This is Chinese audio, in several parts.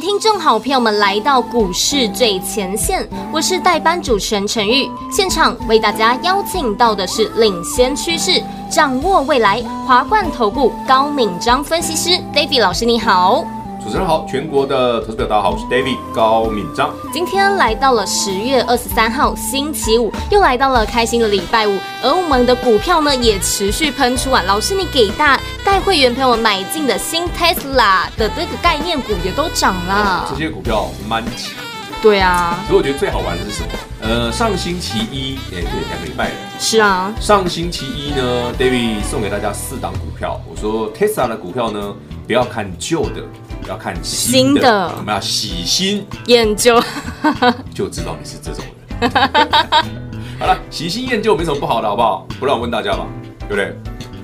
听众好朋友们来到股市最前线，我是代班主持人陈玉，现场为大家邀请到的是领先趋势、掌握未来华冠投顾高敏章分析师 David 老师，你好。主持人好，全国的投资者大家好，我是 David 高敏章。今天来到了十月二十三号星期五，又来到了开心的礼拜五，而我们的股票呢也持续喷出啊。老师，你给大带会员朋友们买进的新 Tesla 的这个概念股也都涨了，这些股票蛮强。对啊，所以我觉得最好玩的是什么？呃，上星期一，哎，对，两个礼拜了。是啊，上星期一呢，David 送给大家四档股票，我说 Tesla 的股票呢，不要看旧的。要看新的，我们要喜新厌旧，就知道你是这种人。好了，喜新厌旧没什么不好的，好不好？不然我问大家吧，对不对？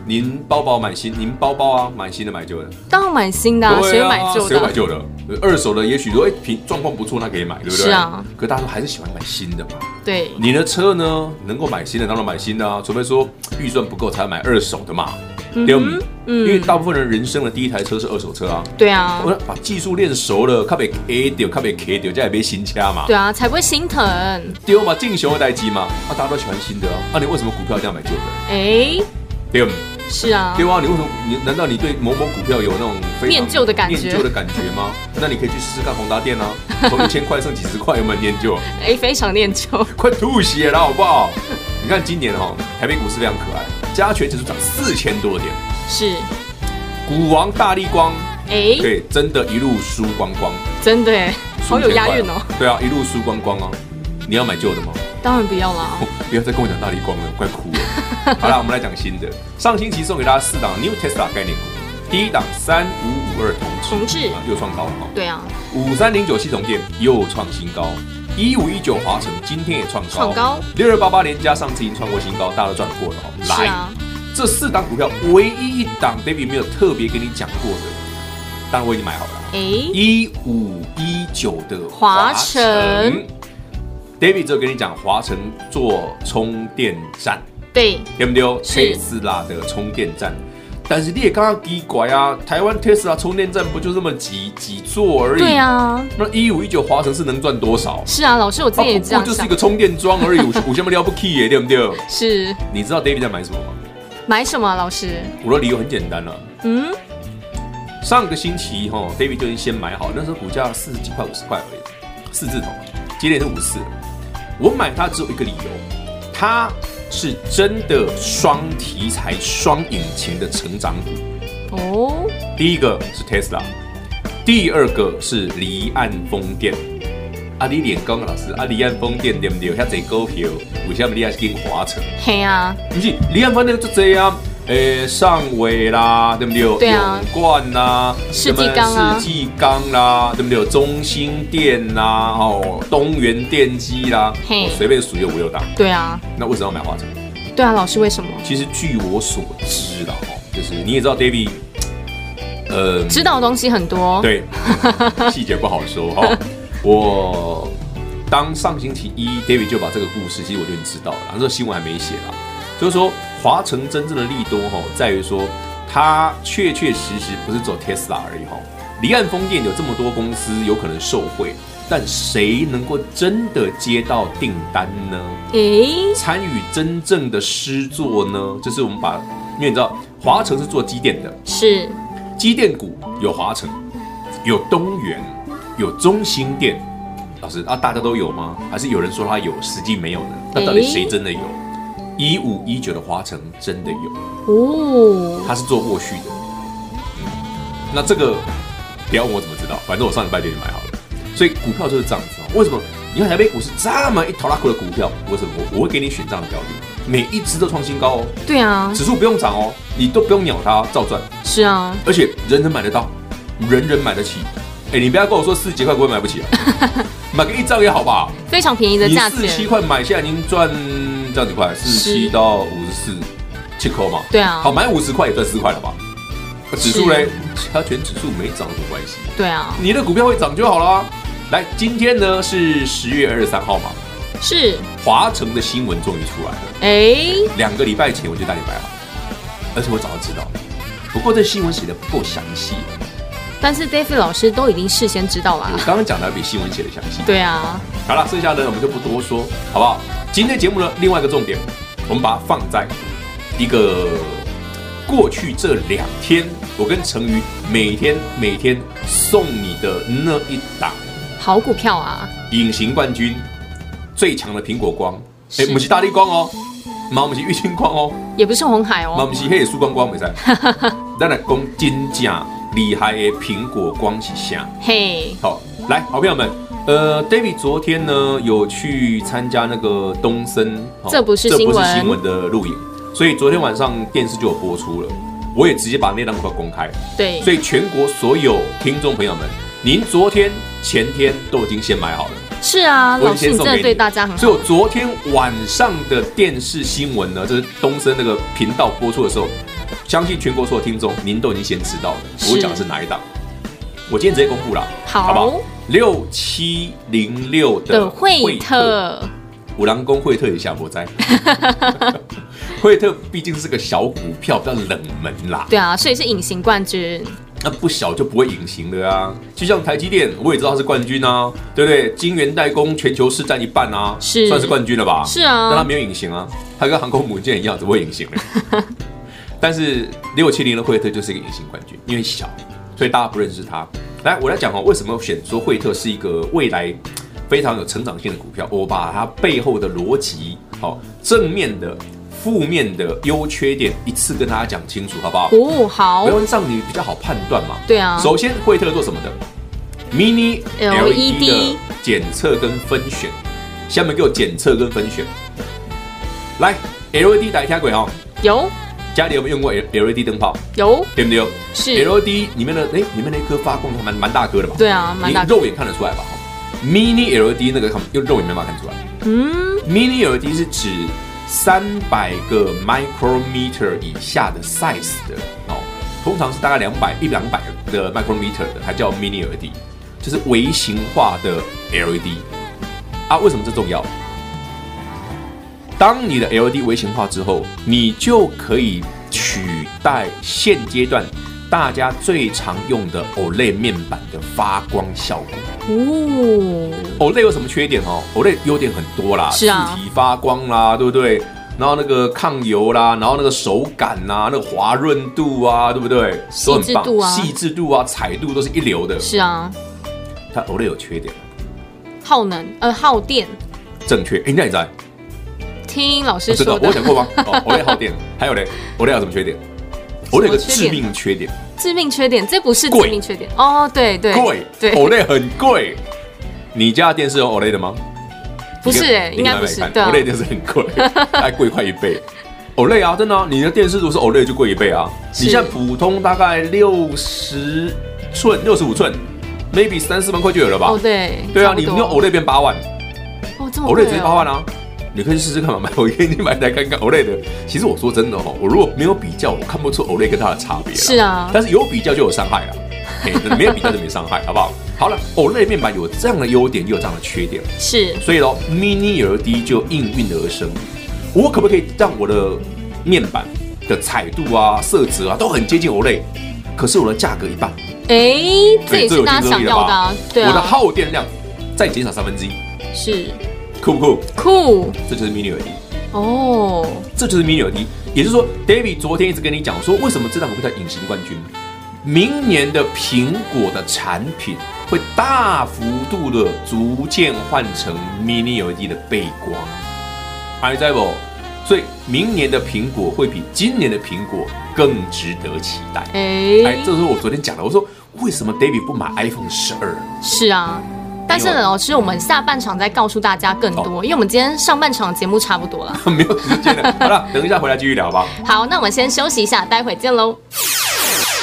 您包包买新，您包包啊，买新的买旧的？当然买新的，啊，谁买旧的？谁买旧的？二手的也许说，哎，品状况不错，那可以买，对不对？是啊。可大家都还是喜欢买新的嘛。对。你的车呢，能够买新的当然买新的啊，除非说预算不够才买二手的嘛。对，嗯，因为大部分人人生的第一台车是二手车啊。对啊，我把技术练熟了，卡被 K 掉，卡被 K 掉，这样也别新车嘛。对啊，才不会心疼。丢嘛，进修的代机嘛，啊，大家都喜欢新的啊。那你为什么股票一定要买旧的？哎，对，是啊。对啊，你为什么？你难道你对某某股票有那种念旧的感觉？念旧的感觉吗？那你可以去试试看宏达电啊，从一千块剩几十块，有没有念旧？哎，非常念旧，快吐血了，好不好？你看今年哈，台北股市非常可爱，加权指数涨四千多点。是，股王大力光，哎，对，真的，一路输光光，真的，好有押韵哦。对啊，一路输光光啊！你要买旧的吗？当然不要啦！不要再跟我讲大力光了，快哭了。好了，我们来讲新的。上星期送给大家四档 New Tesla 概念股，第一档三五五二同致，又创高了哈。对啊，五三零九系统电又创新高，一五一九华城今天也创高，创高。六二八八联嘉上次已经创过新高，大家都赚过了哈。来。这四档股票唯一一档，David 没有特别跟你讲过的，当然我已经买好了。哎，一五一九的华城，David 只有跟你讲华城做充电站，对，对不对？特斯拉的充电站，但是你也刚刚奇怪啊，台湾特斯拉充电站不就这么几几座而已？对啊，那一五一九华城是能赚多少？是啊，老师我自己也这样，就是一个充电桩而已，五五千不了不起耶，对不对？是，你知道 David 在买什么吗？买什么、啊，老师？我的理由很简单了、啊。嗯，上个星期哈，David 就已经先买好，那时候股价四十几块、五十块而已，四字头，今天是五四。我买它只有一个理由，它是真的双题材、双引擎的成长股。哦，第一个是 Tesla，第二个是离岸风电。阿里脸刚老师，阿离岸风电对不对？遐侪股票，为什么你还是跟华城？嘿啊，不是离岸风电就这样，诶，上尾啦，对不对？对啊，永冠啦，世纪钢啊，世纪钢啦，对不对？中兴电啦，哦，东元电机啦，嘿，随便数一个五六档。对啊，那为什么要买华城？对啊，老师为什么？其实据我所知的哦，就是你也知道，David，呃，知道的东西很多，对，细节不好说哈。我当上星期一，David 就把这个故事，其实我就已经知道了，然后这个新闻还没写啦。就是说，华城真正的利多哈，在于说它确确实实不是走 Tesla 而已哈。离岸风电有这么多公司有可能受惠，但谁能够真的接到订单呢？诶，参与真正的施作呢？就是我们把，因为你知道华城是做机电的，是机电股有华城，有东元。有中兴电，老师啊，大家都有吗？还是有人说他有，实际没有呢？那到底谁真的有？一五一九的华城真的有哦，他是做卧续的。嗯，那这个不要问我怎么知道，反正我上礼拜就已经买好了。所以股票就是这样子啊。为什么？你看台北股市这么一头拉库的股票，为什么我我会给你选这样的标的？每一只都创新高哦。对啊，指数不用涨哦，你都不用鸟它，照赚。是啊，而且人人买得到，人人买得起。哎，你不要跟我说四十几块不会买不起啊，买个一张也好吧，非常便宜的价钱。四十七块买下来，您赚这样几块，四十七到五十四，七块嘛。对啊，好买五十块也赚四块了吧？指数嘞，它全指数没涨有什么关系？对啊，你的股票会涨就好了。来，今天呢是十月二十三号嘛？是。华城的新闻终于出来了。哎，两个礼拜前我就带你买好，而且我早就知道。不过这新闻写的不够详细。但是 David 老师都已经事先知道了。我刚刚讲的比新闻写的详细。对啊。好了，剩下的我们就不多说，好不好？今天节目呢，另外一个重点，我们把它放在一个过去这两天，我跟成瑜每天每天送你的那一档好股票啊，隐形冠军，最强的苹果光，哎，不是大力光哦，嘛不是玉清光哦，也不是红海哦，嘛不是黑曙光光，没在，咱来讲真正厉害的苹果光是啥？嘿，好，来，好朋友们。呃，David 昨天呢有去参加那个东森，这不是新闻，这不是新闻的录影，所以昨天晚上电视就有播出了，我也直接把那档股票公开。对，所以全国所有听众朋友们，您昨天、前天都已经先买好了。是啊，老师，你真的对大家很好。所以我昨天晚上的电视新闻呢，就是东森那个频道播出的时候，相信全国所有听众您都已经先知道了。我讲的是哪一档？我今天直接公布了，好，好不好？六七零六的惠特，五郎公惠特也下播在。惠特毕竟是个小股票，比较冷门啦。对啊，所以是隐形冠军。那不小就不会隐形的啊。就像台积电，我也知道它是冠军啊，对不对？晶圆代工全球市占一半啊，是算是冠军了吧？是啊，但它没有隐形啊，它跟航空母舰一样，怎么会隐形呢？但是六七零的惠特就是一个隐形冠军，因为小，所以大家不认识它。来，我来讲哦，为什么选说惠特是一个未来非常有成长性的股票？我把它背后的逻辑，好，正面的、负面的、优缺点一次跟大家讲清楚，好不好？哦，好，这样你比较好判断嘛。对啊。首先，惠特做什么的？Mini LED 的检测跟分选。下面给我检测跟分选。来，LED 打一下鬼哦。有。家里有没有用过 LED 灯泡？有，对不对？是 LED 里面的哎，里面那颗发光还蛮蛮大颗的吧？对啊，蛮大。肉眼看得出来吧？Mini LED 那个看用肉眼没办法看出来。嗯，Mini LED 是指三百个 micrometer 以下的 size 的哦，通常是大概两百一两百的 micrometer 的，它叫 Mini LED，就是微型化的 LED 啊。为什么这重要？当你的 LED 微型化之后，你就可以取代现阶段大家最常用的 OLED 面板的发光效果。哦，OLED 有什么缺点哦？OLED 优点很多啦，是啊，字体发光啦，对不对？然后那个抗油啦，然后那个手感呐、啊，那个滑润度啊，对不对？细致度啊，细致度啊，彩度都是一流的。是啊，它 OLED 有缺点，耗能呃耗电。正确，哎，那你在？听老师说的，我讲过吗？哦，OLED 耗电，还有嘞，OLED 有什么缺点？OLED 有个致命缺点，致命缺点，这不是致命缺点哦，对对，贵，对，OLED 很贵。你家电视有 OLED 的吗？不是，哎，应该不是，OLED 电视很贵，还贵快一倍。OLED 啊，真的，你的电视如果是 OLED 就贵一倍啊。你现在普通大概六十寸、六十五寸，maybe 三四万块就有了吧？哦，对，对啊，你用 OLED 变八万，哦，这么 OLED 直接八万啊。你可以试试看嘛，买我给你买台看看 OLED 的。其实我说真的哈，我如果没有比较，我看不出 OLED 跟它的差别。是啊，但是有比较就有伤害了。哎，没有比较就没伤害，好不好？好了，OLED 面板有这样的优点，又有这样的缺点。是，所以喽，Mini LED 就应运而生。我可不可以让我的面板的彩度啊、色泽啊都很接近 OLED？可是我的价格一半。哎，这也是大家想要的啊。对啊。我的耗电量再减少三分之一。是。酷不酷？酷。这就是 Mini LED。哦，这就是 Mini LED，也就是说，David 昨天一直跟你讲说，为什么这档股票叫隐形冠军？明年的苹果的产品会大幅度的逐渐换成 Mini LED 的背光，还在不？所以明年的苹果会比今年的苹果更值得期待。哎，哎，这是我昨天讲的，我说为什么 David 不买 iPhone 十二？是啊。但是呢，老师，我们下半场再告诉大家更多，因为我们今天上半场节目差不多了，没有时间了。好了，等一下回来继续聊吧。好，那我们先休息一下，待会见喽。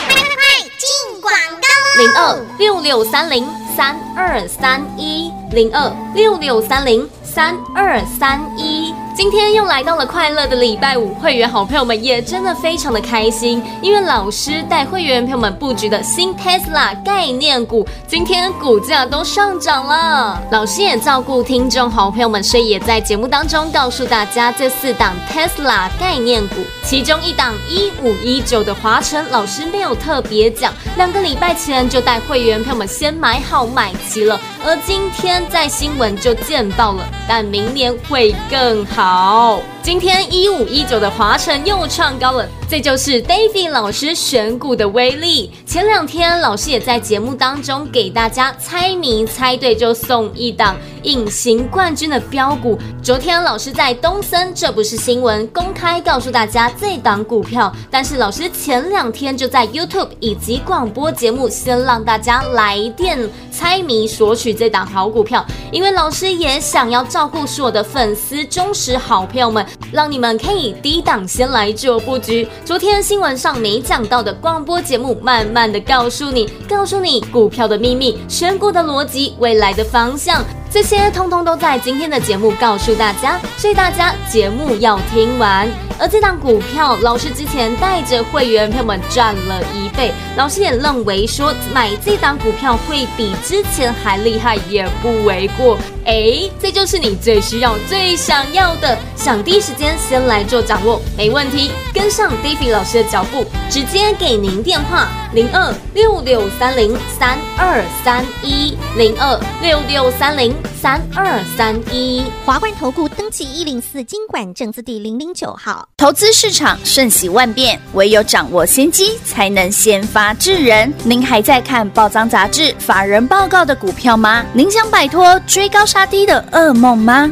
快快快，进广告！零二六六三零三二三一零二六六三零三二三一。今天又来到了快乐的礼拜五，会员好朋友们也真的非常的开心，因为老师带会员朋友们布局的新 Tesla 概念股，今天股价都上涨了。老师也照顾听众好朋友们，所以也在节目当中告诉大家这四档 Tesla 概念股，其中一档一五一九的华晨，老师没有特别讲，两个礼拜前就带会员朋友们先买好买齐了，而今天在新闻就见报了，但明年会更好。好，今天一五一九的华晨又创高了。这就是 David 老师选股的威力。前两天老师也在节目当中给大家猜谜，猜对就送一档隐形冠军的标股。昨天老师在东森，这不是新闻，公开告诉大家这档股票。但是老师前两天就在 YouTube 以及广播节目先让大家来电猜谜，索取这档好股票。因为老师也想要照顾所有的粉丝、忠实好朋友们，让你们可以低档先来做布局。昨天新闻上没讲到的广播节目，慢慢的告诉你，告诉你股票的秘密、选股的逻辑、未来的方向。这些通通都在今天的节目告诉大家，所以大家节目要听完。而这档股票，老师之前带着会员朋友们赚了一倍，老师也认为说买这档股票会比之前还厉害，也不为过。哎，这就是你最需要、最想要的，想第一时间先来做掌握，没问题。跟上 David 老师的脚步，直接给您电话零二六六三零三二三一零二六六三零。三二三一，华冠投顾登记一零四经管证字第零零九号。投资市场瞬息万变，唯有掌握先机，才能先发制人。您还在看报章杂志、法人报告的股票吗？您想摆脱追高杀低的噩梦吗？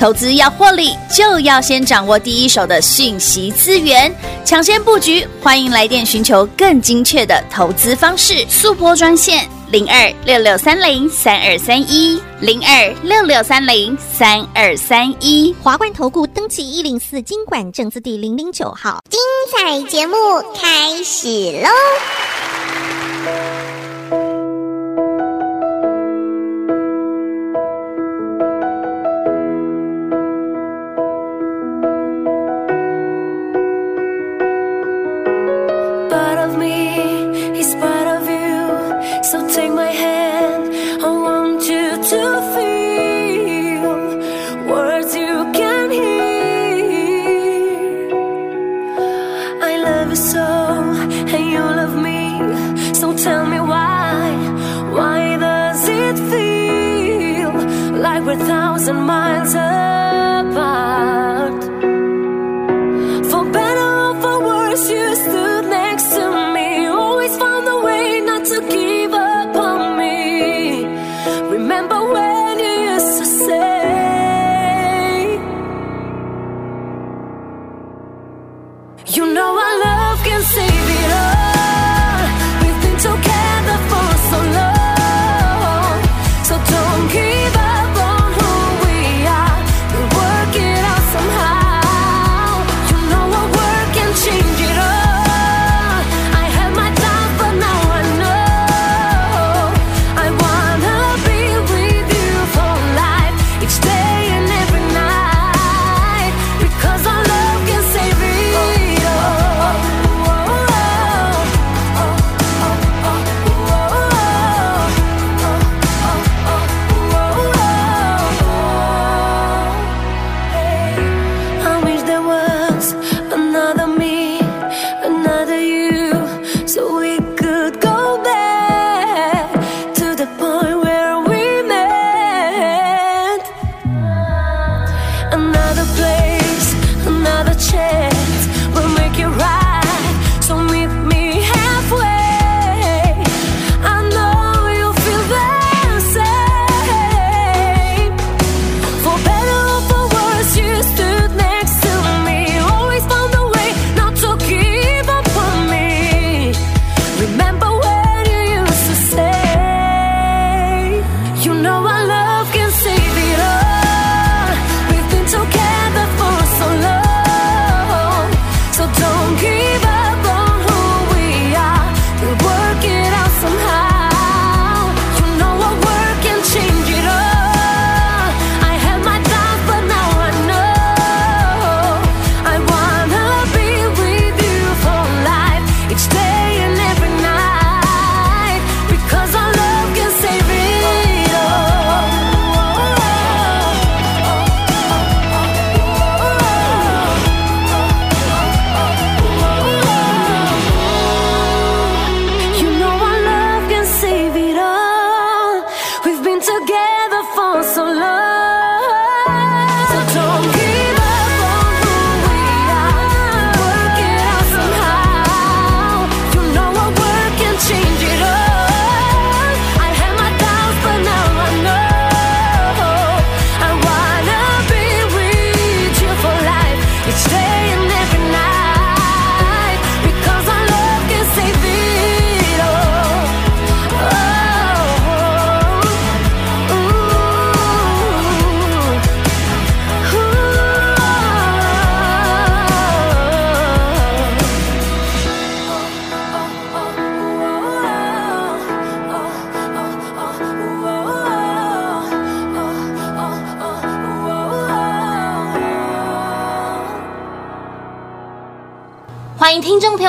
投资要获利，就要先掌握第一手的讯息资源，抢先布局。欢迎来电寻求更精确的投资方式，速拨专线。零二六六三零三二三一，零二六六三零三二三一，华冠投顾登记一零四经管证字第零零九号，精彩节目开始喽！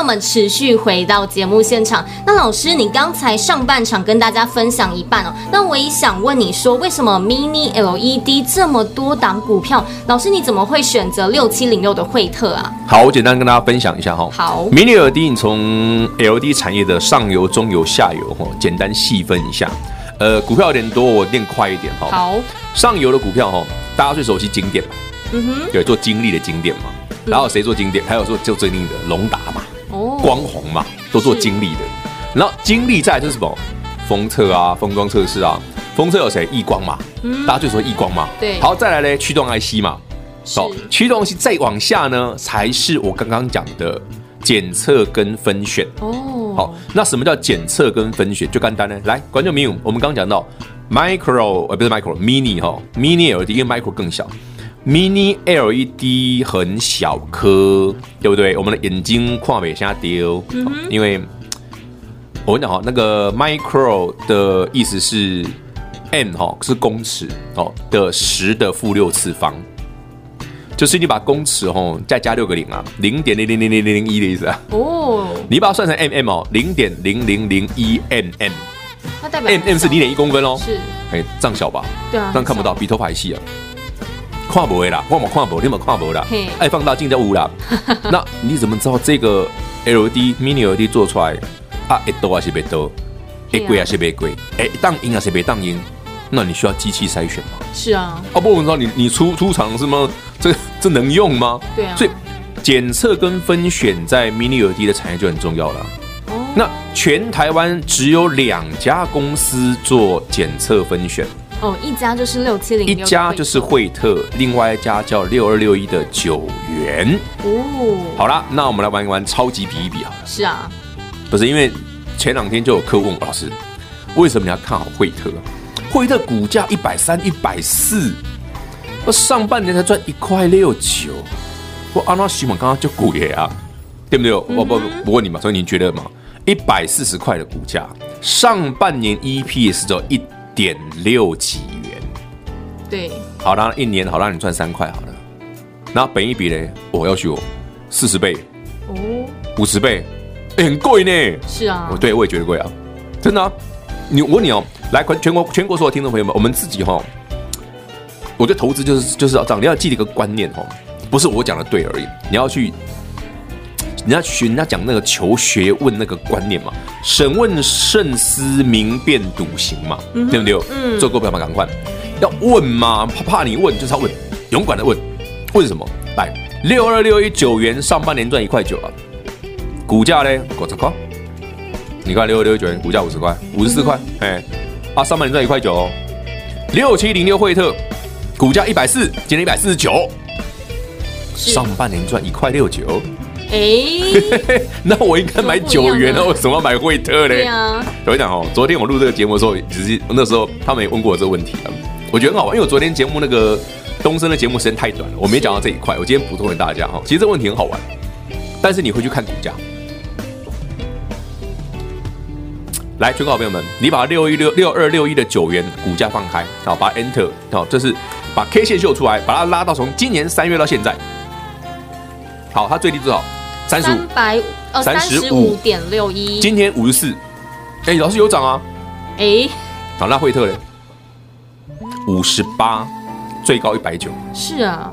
们持续回到节目现场。那老师，你刚才上半场跟大家分享一半哦，那我也想问你说，为什么 Mini LED 这么多档股票，老师你怎么会选择六七零六的惠特啊？好，我简单跟大家分享一下哈。好，Mini LED 你从 LED 产业的上游、中游、下游哈，简单细分一下。呃，股票有点多，我念快一点哈。好，上游的股票哈，大家最熟悉经典嘛，嗯哼，对，做精力的经典嘛。然后谁做经典？还有说就最近的龙达嘛，哦，光红嘛，都做精力的。然后精力在就是什么？封测啊，封装测试啊。封测有谁？亿光嘛，嗯，大家最熟悉亿光嘛。对。好，再来嘞，驱动 IC 嘛。好，驱动 IC 再往下呢，才是我刚刚讲的检测跟分选。哦。好，那什么叫检测跟分选？就简单呢。来，观众朋友，我们刚刚讲到 micro，呃，不是 micro，mini 哈，mini LED 因为 micro 更小。Mini LED 很小颗，对不对？我们的眼睛跨没瞎丢，因为我跟你讲哈，那个 micro 的意思是 m 哈，是公尺哦的十的负六次方，就是你把公尺哦再加六个零啊，零点零零零零零零一的意思啊。哦，你把它算成 mm 哦，零点零零零一 mm，它代表 mm 是零点一公分哦。是，哎，这样小吧？对啊，这样看不到，比头还细啊。看不会啦，我冇看不，你冇看不啦。爱放大镜在污啦。那你怎么知道这个 LED Mini LED 做出来啊？会多还是别多？会贵还是别贵？哎，当音还是别当音？那你需要机器筛选吗？是啊。哦不，我知道你你出出厂是吗？这这能用吗？对啊。所以检测跟分选在 Mini LED 的产业就很重要了。哦。那全台湾只有两家公司做检测分选。哦，一家就是六七零，一家就是惠特，另外一家叫六二六一的九元。哦，好啦，那我们来玩一玩超级比一比好了。是啊，不是因为前两天就有客问我老师，为什么你要看好惠特？惠特股价一百三、一百四，我上半年才赚一块六九，我阿拉西蒙刚刚就贵啊，对不对？我不不不问你嘛，所以你觉得嘛？一百四十块的股价，上半年 EPS 只有一。点六几元，对，好，啦一年好让你赚三块好了，那本一比呢？我要求四十倍，哦，五十倍，欸，很贵呢。是啊，我对我也觉得贵啊，真的啊。你我问你哦，来全国全国所有听众朋友们，我们自己哈，我觉得投资就是就是要这样，你要记得一个观念哦，不是我讲的对而已，你要去。人家学人家讲那个求学问那个观念嘛，审问慎思明辨笃行嘛，对不对？嗯，做股票嘛，赶快。要问嘛，怕怕你问就是要问，勇敢的问，问什么？来，六二六一九元上半年赚一块九啊，股价呢？五十块，你看六二六一九元股价五十块，五十四块，哎、嗯，啊，上半年赚一块九。哦，六七零六惠特股价一百四，今天一百四十九，上半年赚一块六九。哎，欸、那我应该买九元啊？为什么要买惠特嘞？对啊，我跟你讲哦，昨天我录这个节目的时候，只是那时候他们也问过我这个问题啊。我觉得很好玩，因为我昨天节目那个东升的节目时间太短了，我没讲到这一块。我今天补充给大家哈，其实这个问题很好玩，但是你回去看股价。来，全国好朋友们，你把六一六六二六一的九元股价放开，好，把 Enter，好，这是把 K 线秀出来，把它拉到从今年三月到现在，好，它最低多少？三十五，百呃三十五。点六一，今天五十四，哎，老师有涨啊，哎、欸，好，那惠特嘞，五十八，最高一百九，是啊，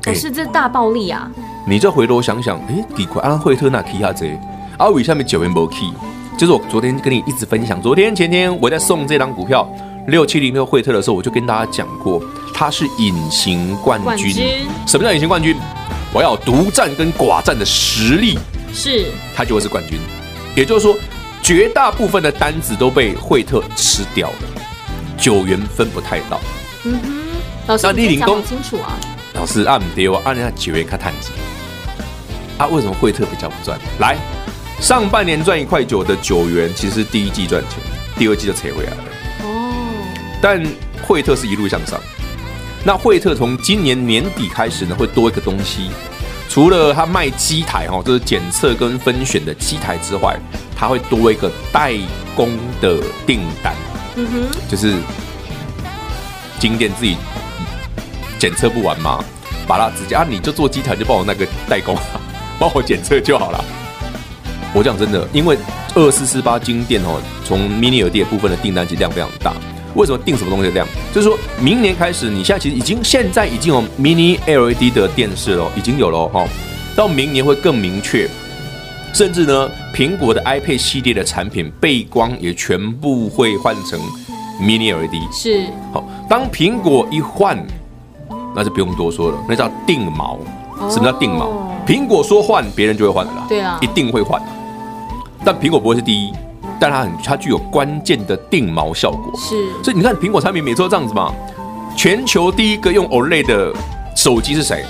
可、欸、是这大暴利啊，你这回头想想，哎、欸，几块啊？惠特那 K 下这，阿伟下面九元没 K，就是我昨天跟你一直分享，昨天前天我在送这张股票。六七零六惠特的时候，我就跟大家讲过，它是隐形冠军，冠军。什么叫隐形冠军？我要独占跟寡占的实力，是他就会是冠军。也就是说，绝大部分的单子都被惠特吃掉了，九元分不太到。嗯哼，老师，你讲清楚啊。老师按跌我按人家九元看探子。啊，为什么惠特比较不赚？来，上半年赚一块九的九元，其实第一季赚钱，第二季就扯回来了。哦，但惠特是一路向上。那惠特从今年年底开始呢，会多一个东西，除了他卖机台哈，就是检测跟分选的机台之外，他会多一个代工的订单。嗯哼，就是金店自己检测不完嘛，把它直接啊，你就做机台就帮我那个代工，帮我检测就好了。我讲真的，因为二四四八金店哦，从 Mini LED 部分的订单其实量非常大。为什么定什么东西这样？就是说明年开始，你现在其实已经现在已经有 Mini LED 的电视了，已经有了哈。到明年会更明确，甚至呢，苹果的 iPad 系列的产品背光也全部会换成 Mini LED。是。好，当苹果一换，那就不用多说了，那叫定锚。什么叫定锚？苹果说换，别人就会换的啦。对啊，一定会换。但苹果不会是第一，但它很它具有关键的定锚效果。是，所以你看苹果产品每次都这样子嘛。全球第一个用 OLED 的手机是谁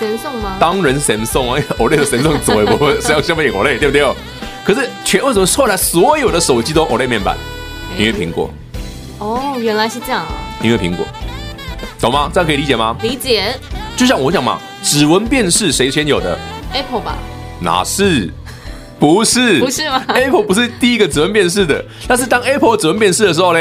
？Samsung 吗？当然 Samsung 啊，OLED 的 Samsung 怎么不会是要消费 OLED 对不对？可是全为什么后来所有的手机都 OLED 面板？因为苹果。哦，原来是这样啊。因为苹果，懂吗？这样可以理解吗？理解。就像我讲嘛，指纹辨识谁先有的？Apple 吧？哪是？不是，不是吗？Apple 不是第一个指纹辨识的，但是当 Apple 指纹辨识的时候呢，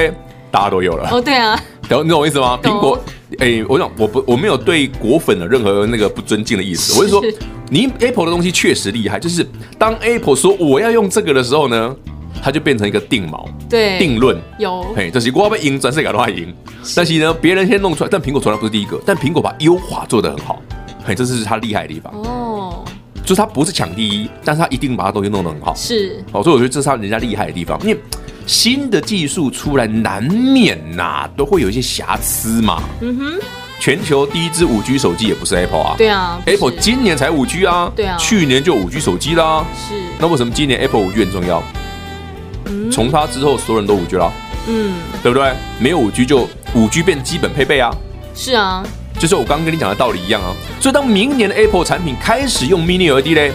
大家都有了。哦，对啊，懂你懂我意思吗？苹果，哎、欸，我讲我不我没有对果粉的任何那个不尊敬的意思，我是说，你 Apple 的东西确实厉害，就是当 Apple 说我要用这个的时候呢，它就变成一个定锚，对，定论有，嘿，就是我要赢，全世界都要赢。但是呢，别人先弄出来，但苹果从来不是第一个，但苹果把优化做得很好，嘿，这是它厉害的地方。哦。就是他不是抢第一，但是他一定把他东西弄得很好。是，好，所以我觉得这是他人家厉害的地方。因为新的技术出来，难免呐、啊、都会有一些瑕疵嘛。嗯哼，全球第一支五 G 手机也不是 Apple 啊。对啊，Apple 今年才五 G 啊。对啊，去年就五 G 手机啦。是，那为什么今年 Apple 五 G 很重要？嗯，从它之后，所有人都五 G 了。嗯，对不对？没有五 G 就五 G 变基本配备啊。是啊。就是我刚刚跟你讲的道理一样啊，所以当明年的 Apple 产品开始用 Mini LED 嘞，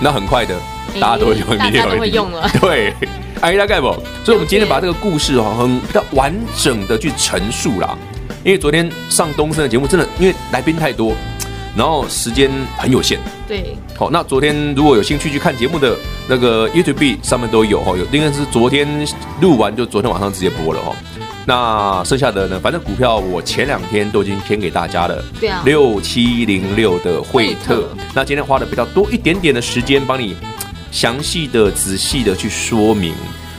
那很快的，大家都会用 Mini LED，会用了。对，哎，大概不？所以我们今天把这个故事哈，很比较完整的去陈述啦。因为昨天上东森的节目，真的因为来宾太多，然后时间很有限。对。好，那昨天如果有兴趣去看节目的那个 YouTube 上面都有哈，有应该是昨天录完就昨天晚上直接播了哈。那剩下的呢？反正股票我前两天都已经填给大家了。对啊，六七零六的惠特。那今天花的比较多一点点的时间，帮你详细的、仔细的去说明。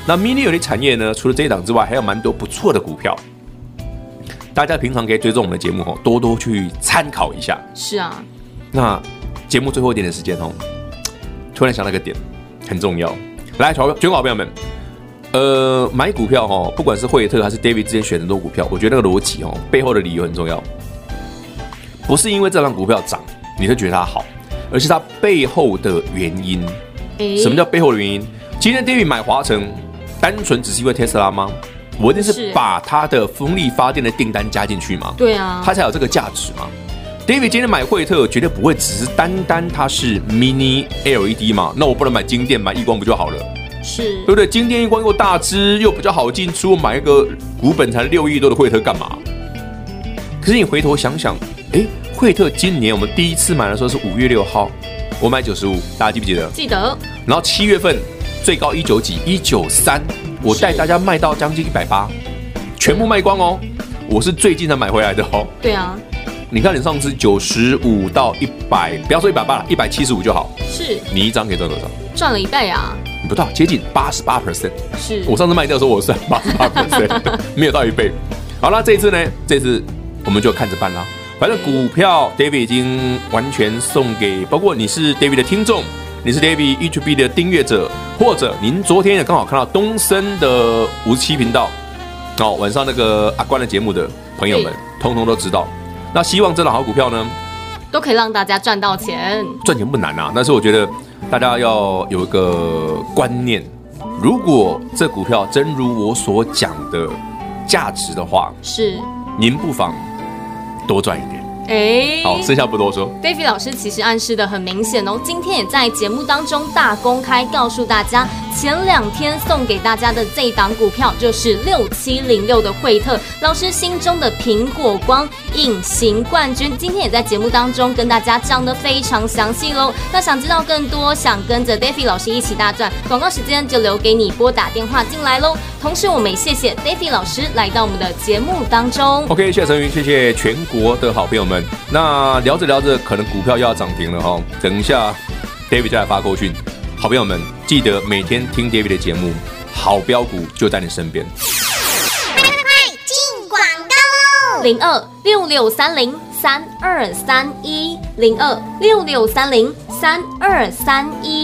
那 Mini LED 产业呢？除了这一档之外，还有蛮多不错的股票。大家平常可以追踪我们的节目哦，多多去参考一下。是啊。那节目最后一点的时间哦，突然想到一个点，很重要。来，全全国好朋友们。呃，买股票哈，不管是惠特还是 David 之前选的很多股票，我觉得那个逻辑哦，背后的理由很重要。不是因为这档股票涨，你就觉得它好，而是它背后的原因。什么叫背后的原因？今天 David 买华城，单纯只是因为特斯拉吗？我一定是把它的风力发电的订单加进去嘛？对啊，它才有这个价值嘛。David 今天买惠特，绝对不会只是单单它是 Mini LED 嘛？那我不能买晶电买亿光不就好了？是对不对？今天一光又大支，又比较好进出，买一个股本才六亿多的惠特干嘛？可是你回头想想，哎，惠特今年我们第一次买的时候是五月六号，我买九十五，大家记不记得？记得。然后七月份最高一九几，一九三，我带大家卖到将近一百八，全部卖光哦。我是最近才买回来的哦。对啊。你看你上次九十五到一百，不要说一百八了，一百七十五就好。是。你一张可以赚多少？赚了一倍啊。不到，接近八十八 percent，是我上次卖掉的时候，我算八十八 percent，没有到一倍。好了，这一次呢，这次我们就看着办啦。反正股票 David 已经完全送给，包括你是 David 的听众，你是 David YouTube 的订阅者，或者您昨天也刚好看到东升的五十七频道，哦，晚上那个阿关的节目的朋友们，通通都知道。那希望这档好股票呢，都可以让大家赚到钱。赚钱不难啊，但是我觉得。大家要有一个观念，如果这股票真如我所讲的价值的话，是，您不妨多赚一点。哎，好，剩下不多说。David 老师其实暗示的很明显哦，今天也在节目当中大公开告诉大家，前两天送给大家的这档股票就是六七零六的惠特，老师心中的苹果光隐形冠军。今天也在节目当中跟大家讲的非常详细喽。那想知道更多，想跟着 David 老师一起大赚，广告时间就留给你拨打电话进来喽。同时，我们也谢谢 David 老师来到我们的节目当中。OK，谢谢陈云，谢谢全国的好朋友们。那聊着聊着，可能股票又要涨停了哈。等一下，，David 就来发扣讯。好朋友们，记得每天听 David 的节目，好标股就在你身边。快快快，进广告喽！零二六六三零三二三一零二六六三零三二三一。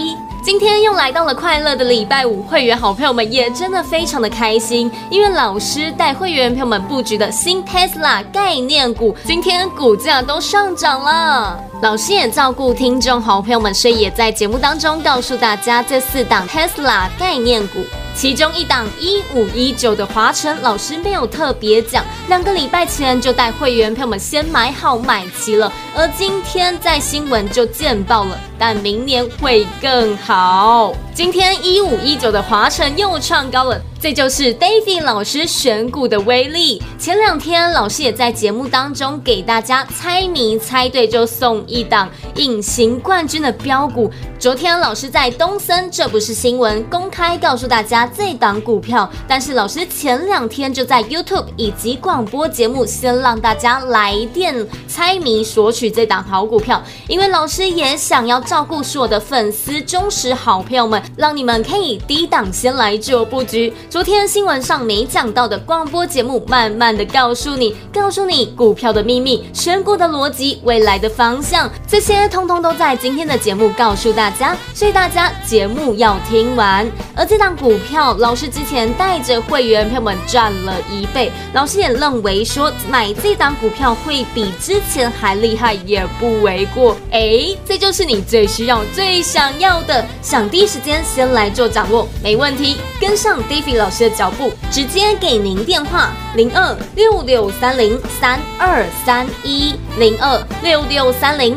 今天又来到了快乐的礼拜五，会员好朋友们也真的非常的开心，因为老师带会员朋友们布局的新 Tesla 概念股，今天股价都上涨了。老师也照顾听众好朋友们，所以也在节目当中告诉大家这四档 Tesla 概念股。其中一档一五一九的华晨，老师没有特别讲，两个礼拜前就带会员朋友们先买好买齐了，而今天在新闻就见报了，但明年会更好。今天一五一九的华晨又创高了。这就是 David 老师选股的威力。前两天老师也在节目当中给大家猜谜，猜对就送一档隐形冠军的标股。昨天老师在东森，这不是新闻，公开告诉大家这档股票。但是老师前两天就在 YouTube 以及广播节目先让大家来电猜谜，索取这档好股票。因为老师也想要照顾所有的粉丝忠实好朋友们，让你们可以低档先来做布局。昨天新闻上没讲到的广播节目，慢慢的告诉你，告诉你股票的秘密、选股的逻辑、未来的方向，这些通通都在今天的节目告诉大家，所以大家节目要听完。而这档股票，老师之前带着会员朋友们赚了一倍，老师也认为说买这档股票会比之前还厉害，也不为过。哎，这就是你最需要、最想要的，想第一时间先来做掌握，没问题，跟上 David 老师的脚步，直接给您电话零二六六三零三二三一零二六六三零